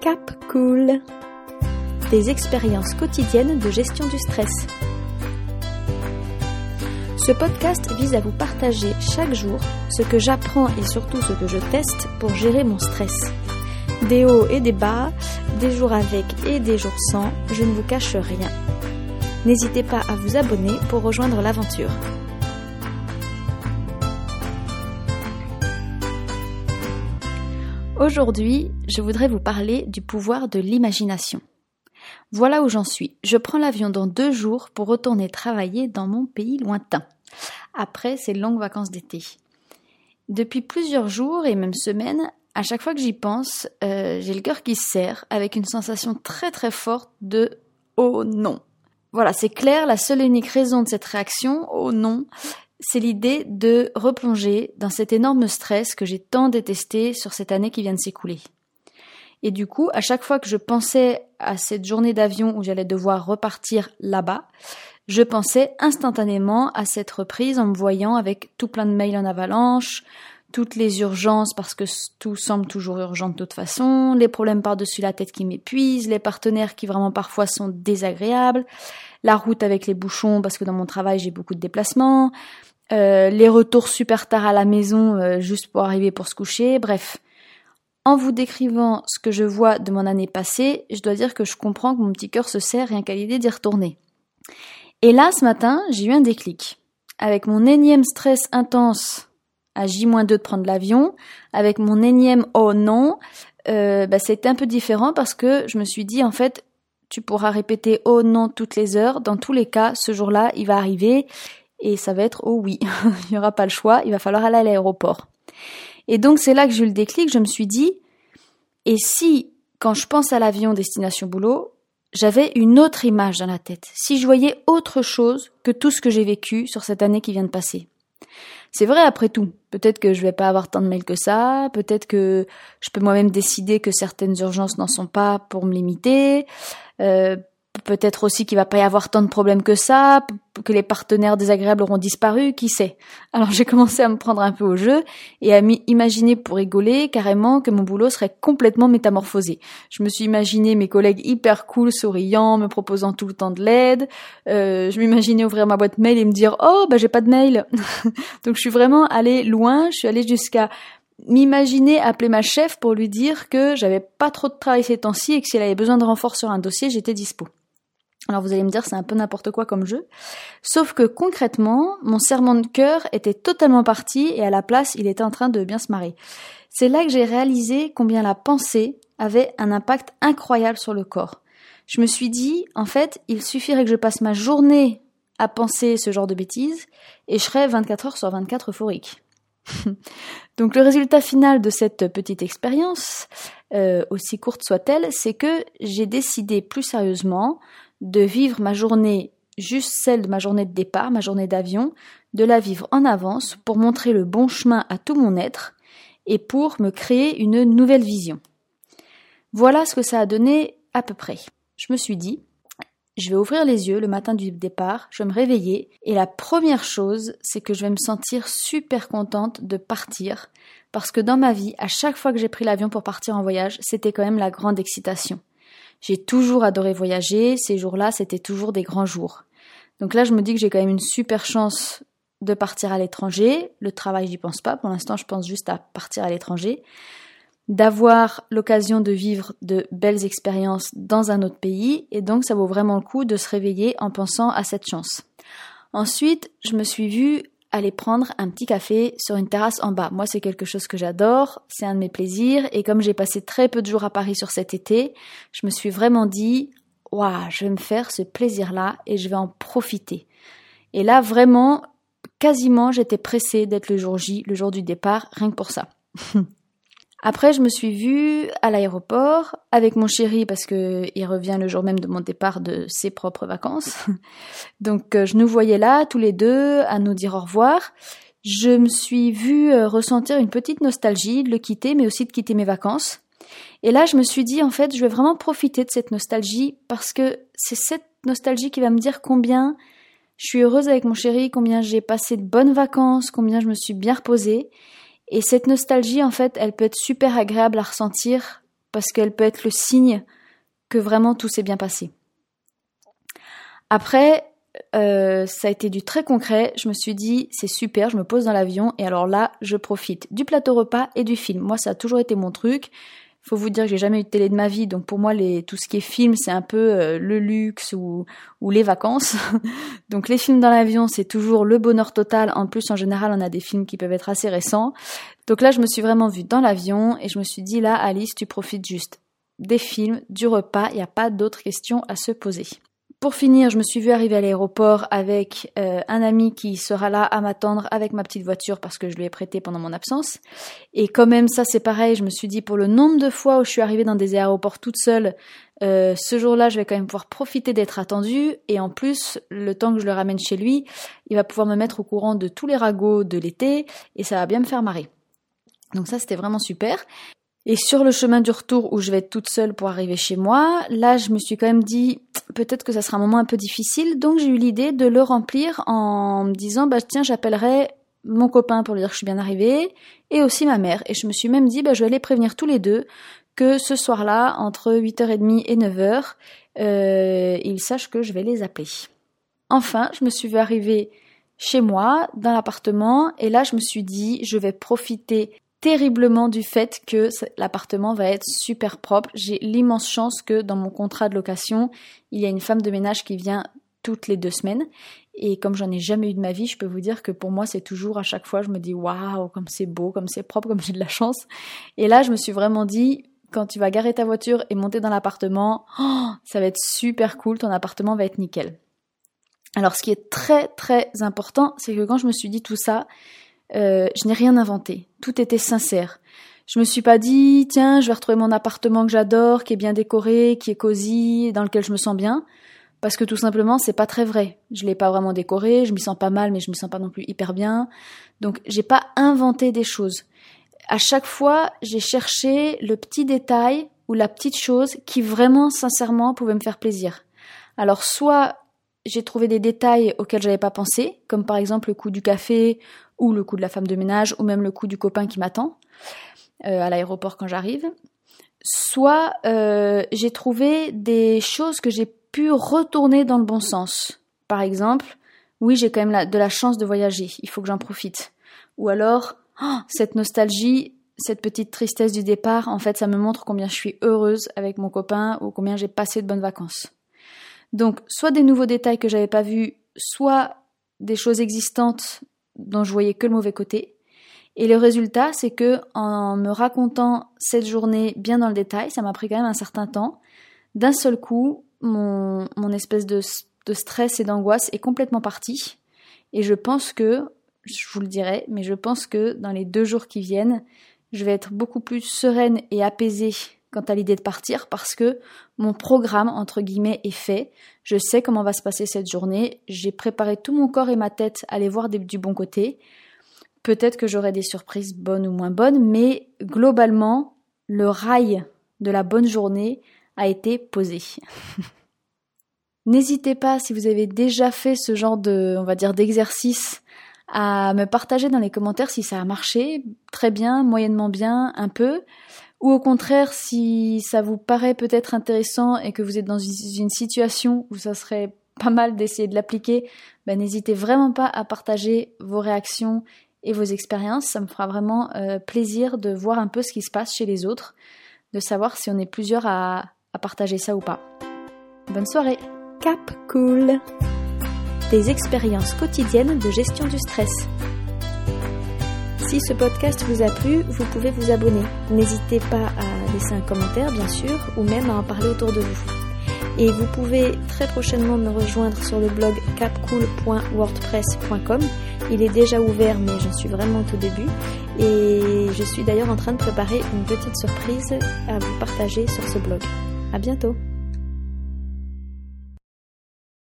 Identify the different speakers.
Speaker 1: Cap Cool. Des expériences quotidiennes de gestion du stress. Ce podcast vise à vous partager chaque jour ce que j'apprends et surtout ce que je teste pour gérer mon stress. Des hauts et des bas, des jours avec et des jours sans, je ne vous cache rien. N'hésitez pas à vous abonner pour rejoindre l'aventure. Aujourd'hui, je voudrais vous parler du pouvoir de l'imagination. Voilà où j'en suis. Je prends l'avion dans deux jours pour retourner travailler dans mon pays lointain, après ces longues vacances d'été. Depuis plusieurs jours et même semaines, à chaque fois que j'y pense, euh, j'ai le cœur qui se serre avec une sensation très très forte de oh non. Voilà, c'est clair, la seule et unique raison de cette réaction, oh non, c'est l'idée de replonger dans cet énorme stress que j'ai tant détesté sur cette année qui vient de s'écouler. Et du coup, à chaque fois que je pensais à cette journée d'avion où j'allais devoir repartir là-bas, je pensais instantanément à cette reprise en me voyant avec tout plein de mails en avalanche, toutes les urgences parce que tout semble toujours urgent de toute façon, les problèmes par-dessus la tête qui m'épuisent, les partenaires qui vraiment parfois sont désagréables, la route avec les bouchons parce que dans mon travail j'ai beaucoup de déplacements, euh, les retours super tard à la maison euh, juste pour arriver pour se coucher, bref. En vous décrivant ce que je vois de mon année passée, je dois dire que je comprends que mon petit cœur se serre rien qu'à l'idée d'y retourner. Et là, ce matin, j'ai eu un déclic. Avec mon énième stress intense à J-2 de prendre l'avion, avec mon énième oh non, euh, bah, c'était un peu différent parce que je me suis dit en fait, tu pourras répéter oh non toutes les heures. Dans tous les cas, ce jour-là, il va arriver et ça va être oh oui, il n'y aura pas le choix, il va falloir aller à l'aéroport. Et donc c'est là que j'ai eu le déclic, je me suis dit, et si quand je pense à l'avion destination boulot, j'avais une autre image dans la tête, si je voyais autre chose que tout ce que j'ai vécu sur cette année qui vient de passer. C'est vrai après tout. Peut-être que je vais pas avoir tant de mails que ça. Peut-être que je peux moi-même décider que certaines urgences n'en sont pas pour me limiter. Euh, Peut-être aussi qu'il va pas y avoir tant de problèmes que ça, que les partenaires désagréables auront disparu, qui sait. Alors j'ai commencé à me prendre un peu au jeu et à m'imaginer pour rigoler carrément que mon boulot serait complètement métamorphosé. Je me suis imaginé mes collègues hyper cool, souriants, me proposant tout le temps de l'aide. Euh, je m'imaginais ouvrir ma boîte mail et me dire oh bah j'ai pas de mail. Donc je suis vraiment allée loin. Je suis allée jusqu'à m'imaginer appeler ma chef pour lui dire que j'avais pas trop de travail ces temps-ci et que si elle avait besoin de renfort sur un dossier, j'étais dispo. Alors vous allez me dire c'est un peu n'importe quoi comme jeu. Sauf que concrètement, mon serment de cœur était totalement parti et à la place, il était en train de bien se marrer. C'est là que j'ai réalisé combien la pensée avait un impact incroyable sur le corps. Je me suis dit, en fait, il suffirait que je passe ma journée à penser ce genre de bêtises et je serais 24 heures sur 24 euphorique. Donc le résultat final de cette petite expérience, euh, aussi courte soit-elle, c'est que j'ai décidé plus sérieusement de vivre ma journée juste celle de ma journée de départ, ma journée d'avion, de la vivre en avance pour montrer le bon chemin à tout mon être et pour me créer une nouvelle vision. Voilà ce que ça a donné à peu près. Je me suis dit, je vais ouvrir les yeux le matin du départ, je vais me réveiller et la première chose, c'est que je vais me sentir super contente de partir parce que dans ma vie, à chaque fois que j'ai pris l'avion pour partir en voyage, c'était quand même la grande excitation. J'ai toujours adoré voyager, ces jours-là, c'était toujours des grands jours. Donc là, je me dis que j'ai quand même une super chance de partir à l'étranger. Le travail, j'y pense pas. Pour l'instant, je pense juste à partir à l'étranger. D'avoir l'occasion de vivre de belles expériences dans un autre pays. Et donc, ça vaut vraiment le coup de se réveiller en pensant à cette chance. Ensuite, je me suis vue aller prendre un petit café sur une terrasse en bas. Moi, c'est quelque chose que j'adore, c'est un de mes plaisirs, et comme j'ai passé très peu de jours à Paris sur cet été, je me suis vraiment dit, waouh, je vais me faire ce plaisir-là et je vais en profiter. Et là, vraiment, quasiment, j'étais pressée d'être le jour J, le jour du départ, rien que pour ça. Après, je me suis vue à l'aéroport avec mon chéri parce que il revient le jour même de mon départ de ses propres vacances. Donc, euh, je nous voyais là, tous les deux, à nous dire au revoir. Je me suis vue euh, ressentir une petite nostalgie de le quitter, mais aussi de quitter mes vacances. Et là, je me suis dit, en fait, je vais vraiment profiter de cette nostalgie parce que c'est cette nostalgie qui va me dire combien je suis heureuse avec mon chéri, combien j'ai passé de bonnes vacances, combien je me suis bien reposée. Et cette nostalgie, en fait, elle peut être super agréable à ressentir parce qu'elle peut être le signe que vraiment tout s'est bien passé. Après, euh, ça a été du très concret. Je me suis dit, c'est super, je me pose dans l'avion et alors là, je profite du plateau repas et du film. Moi, ça a toujours été mon truc. Faut vous dire que j'ai jamais eu de télé de ma vie, donc pour moi, tout ce qui est film, c'est un peu euh, le luxe ou, ou les vacances. donc les films dans l'avion, c'est toujours le bonheur total. En plus, en général, on a des films qui peuvent être assez récents. Donc là, je me suis vraiment vue dans l'avion et je me suis dit, là, Alice, tu profites juste des films, du repas, il n'y a pas d'autres questions à se poser. Pour finir, je me suis vue arriver à l'aéroport avec euh, un ami qui sera là à m'attendre avec ma petite voiture parce que je lui ai prêté pendant mon absence. Et quand même, ça c'est pareil, je me suis dit pour le nombre de fois où je suis arrivée dans des aéroports toute seule, euh, ce jour-là, je vais quand même pouvoir profiter d'être attendue. Et en plus, le temps que je le ramène chez lui, il va pouvoir me mettre au courant de tous les ragots de l'été et ça va bien me faire marrer. Donc ça, c'était vraiment super. Et sur le chemin du retour où je vais être toute seule pour arriver chez moi, là je me suis quand même dit peut-être que ça sera un moment un peu difficile, donc j'ai eu l'idée de le remplir en me disant bah tiens j'appellerai mon copain pour lui dire que je suis bien arrivée et aussi ma mère. Et je me suis même dit bah je vais aller prévenir tous les deux que ce soir-là, entre 8h30 et 9h, euh, ils sachent que je vais les appeler. Enfin, je me suis vu arriver chez moi, dans l'appartement, et là je me suis dit je vais profiter terriblement du fait que l'appartement va être super propre. J'ai l'immense chance que dans mon contrat de location, il y a une femme de ménage qui vient toutes les deux semaines. Et comme j'en ai jamais eu de ma vie, je peux vous dire que pour moi, c'est toujours à chaque fois, je me dis waouh, comme c'est beau, comme c'est propre, comme j'ai de la chance. Et là, je me suis vraiment dit, quand tu vas garer ta voiture et monter dans l'appartement, oh, ça va être super cool, ton appartement va être nickel. Alors, ce qui est très très important, c'est que quand je me suis dit tout ça, euh, je n'ai rien inventé. Tout était sincère. Je me suis pas dit, tiens, je vais retrouver mon appartement que j'adore, qui est bien décoré, qui est cosy, dans lequel je me sens bien. Parce que tout simplement, c'est pas très vrai. Je l'ai pas vraiment décoré, je m'y sens pas mal, mais je me sens pas non plus hyper bien. Donc, j'ai pas inventé des choses. À chaque fois, j'ai cherché le petit détail ou la petite chose qui vraiment, sincèrement, pouvait me faire plaisir. Alors, soit j'ai trouvé des détails auxquels j'avais pas pensé, comme par exemple le coût du café ou le coup de la femme de ménage, ou même le coup du copain qui m'attend euh, à l'aéroport quand j'arrive. Soit euh, j'ai trouvé des choses que j'ai pu retourner dans le bon sens. Par exemple, oui, j'ai quand même de la chance de voyager, il faut que j'en profite. Ou alors, oh, cette nostalgie, cette petite tristesse du départ, en fait, ça me montre combien je suis heureuse avec mon copain ou combien j'ai passé de bonnes vacances. Donc, soit des nouveaux détails que j'avais pas vus, soit des choses existantes dont je voyais que le mauvais côté. Et le résultat, c'est que en me racontant cette journée bien dans le détail, ça m'a pris quand même un certain temps. D'un seul coup, mon, espèce de, de stress et d'angoisse est complètement parti. Et je pense que, je vous le dirai, mais je pense que dans les deux jours qui viennent, je vais être beaucoup plus sereine et apaisée quant à l'idée de partir parce que mon programme, entre guillemets, est fait. Je sais comment va se passer cette journée. J'ai préparé tout mon corps et ma tête à aller voir du bon côté. Peut-être que j'aurai des surprises bonnes ou moins bonnes, mais globalement, le rail de la bonne journée a été posé. N'hésitez pas, si vous avez déjà fait ce genre de, on va dire, d'exercice, à me partager dans les commentaires si ça a marché, très bien, moyennement bien, un peu. Ou au contraire, si ça vous paraît peut-être intéressant et que vous êtes dans une situation où ça serait pas mal d'essayer de l'appliquer, ben n'hésitez vraiment pas à partager vos réactions et vos expériences. Ça me fera vraiment euh, plaisir de voir un peu ce qui se passe chez les autres, de savoir si on est plusieurs à partager ça ou pas. Bonne soirée
Speaker 2: Cap Cool Des expériences quotidiennes de gestion du stress. Si ce podcast vous a plu, vous pouvez vous abonner. N'hésitez pas à laisser un commentaire, bien sûr, ou même à en parler autour de vous. Et vous pouvez très prochainement me rejoindre sur le blog capcool.wordpress.com. Il est déjà ouvert, mais j'en suis vraiment au début. Et je suis d'ailleurs en train de préparer une petite surprise à vous partager sur ce blog. À bientôt!